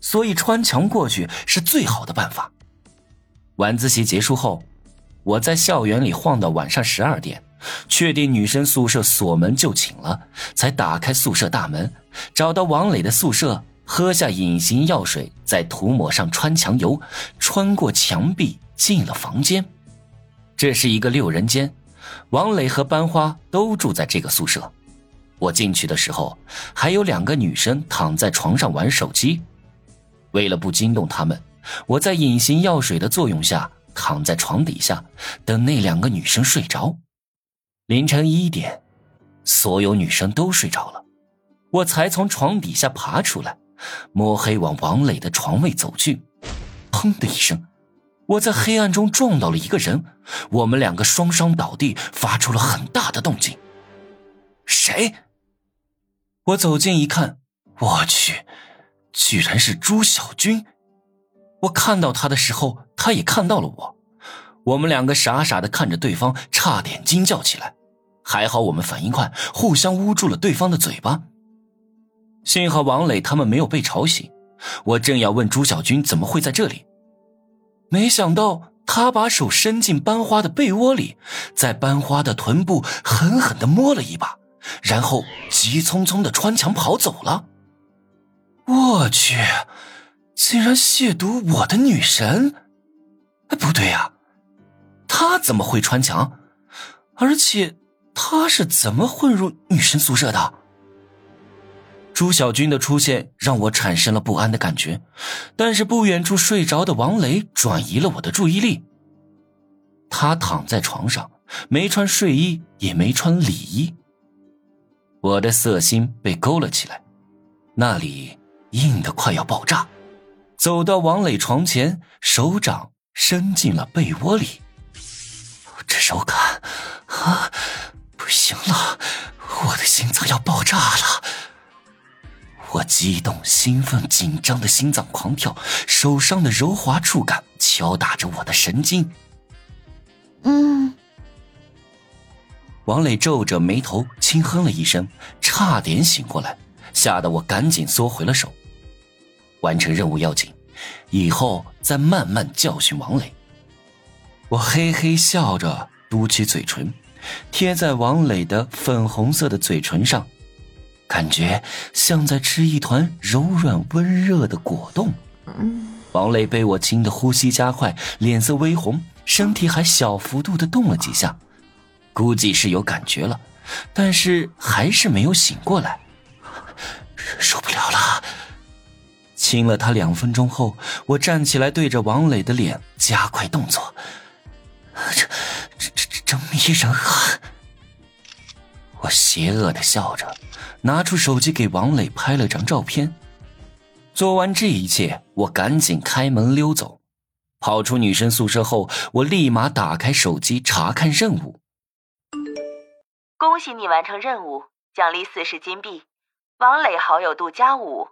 所以穿墙过去是最好的办法。晚自习结束后，我在校园里晃到晚上十二点，确定女生宿舍锁门就寝了，才打开宿舍大门，找到王磊的宿舍，喝下隐形药水，再涂抹上穿墙油，穿过墙壁进了房间。这是一个六人间，王磊和班花都住在这个宿舍。我进去的时候，还有两个女生躺在床上玩手机。为了不惊动他们，我在隐形药水的作用下躺在床底下，等那两个女生睡着。凌晨一点，所有女生都睡着了，我才从床底下爬出来，摸黑往王磊的床位走去。砰的一声，我在黑暗中撞到了一个人，我们两个双双倒地，发出了很大的动静。谁？我走近一看，我去！居然是朱小军！我看到他的时候，他也看到了我，我们两个傻傻的看着对方，差点惊叫起来。还好我们反应快，互相捂住了对方的嘴巴。幸好王磊他们没有被吵醒。我正要问朱小军怎么会在这里，没想到他把手伸进班花的被窝里，在班花的臀部狠狠的摸了一把，然后急匆匆的穿墙跑走了。我去，竟然亵渎我的女神！哎，不对呀，他怎么会穿墙？而且他是怎么混入女生宿舍的？朱小军的出现让我产生了不安的感觉，但是不远处睡着的王雷转移了我的注意力。他躺在床上，没穿睡衣，也没穿里衣。我的色心被勾了起来，那里。硬的快要爆炸，走到王磊床前，手掌伸进了被窝里。这手感啊，不行了，我的心脏要爆炸了！我激动、兴奋、紧张的心脏狂跳，手上的柔滑触感敲打着我的神经。嗯，王磊皱着眉头轻哼了一声，差点醒过来，吓得我赶紧缩回了手。完成任务要紧，以后再慢慢教训王磊。我嘿嘿笑着，嘟起嘴唇，贴在王磊的粉红色的嘴唇上，感觉像在吃一团柔软温热的果冻。王磊被我亲的呼吸加快，脸色微红，身体还小幅度的动了几下，估计是有感觉了，但是还是没有醒过来。亲了他两分钟后，我站起来，对着王磊的脸加快动作。这、这、这、这迷人啊！我邪恶的笑着，拿出手机给王磊拍了张照片。做完这一切，我赶紧开门溜走。跑出女生宿舍后，我立马打开手机查看任务。恭喜你完成任务，奖励四十金币。王磊好友度加五。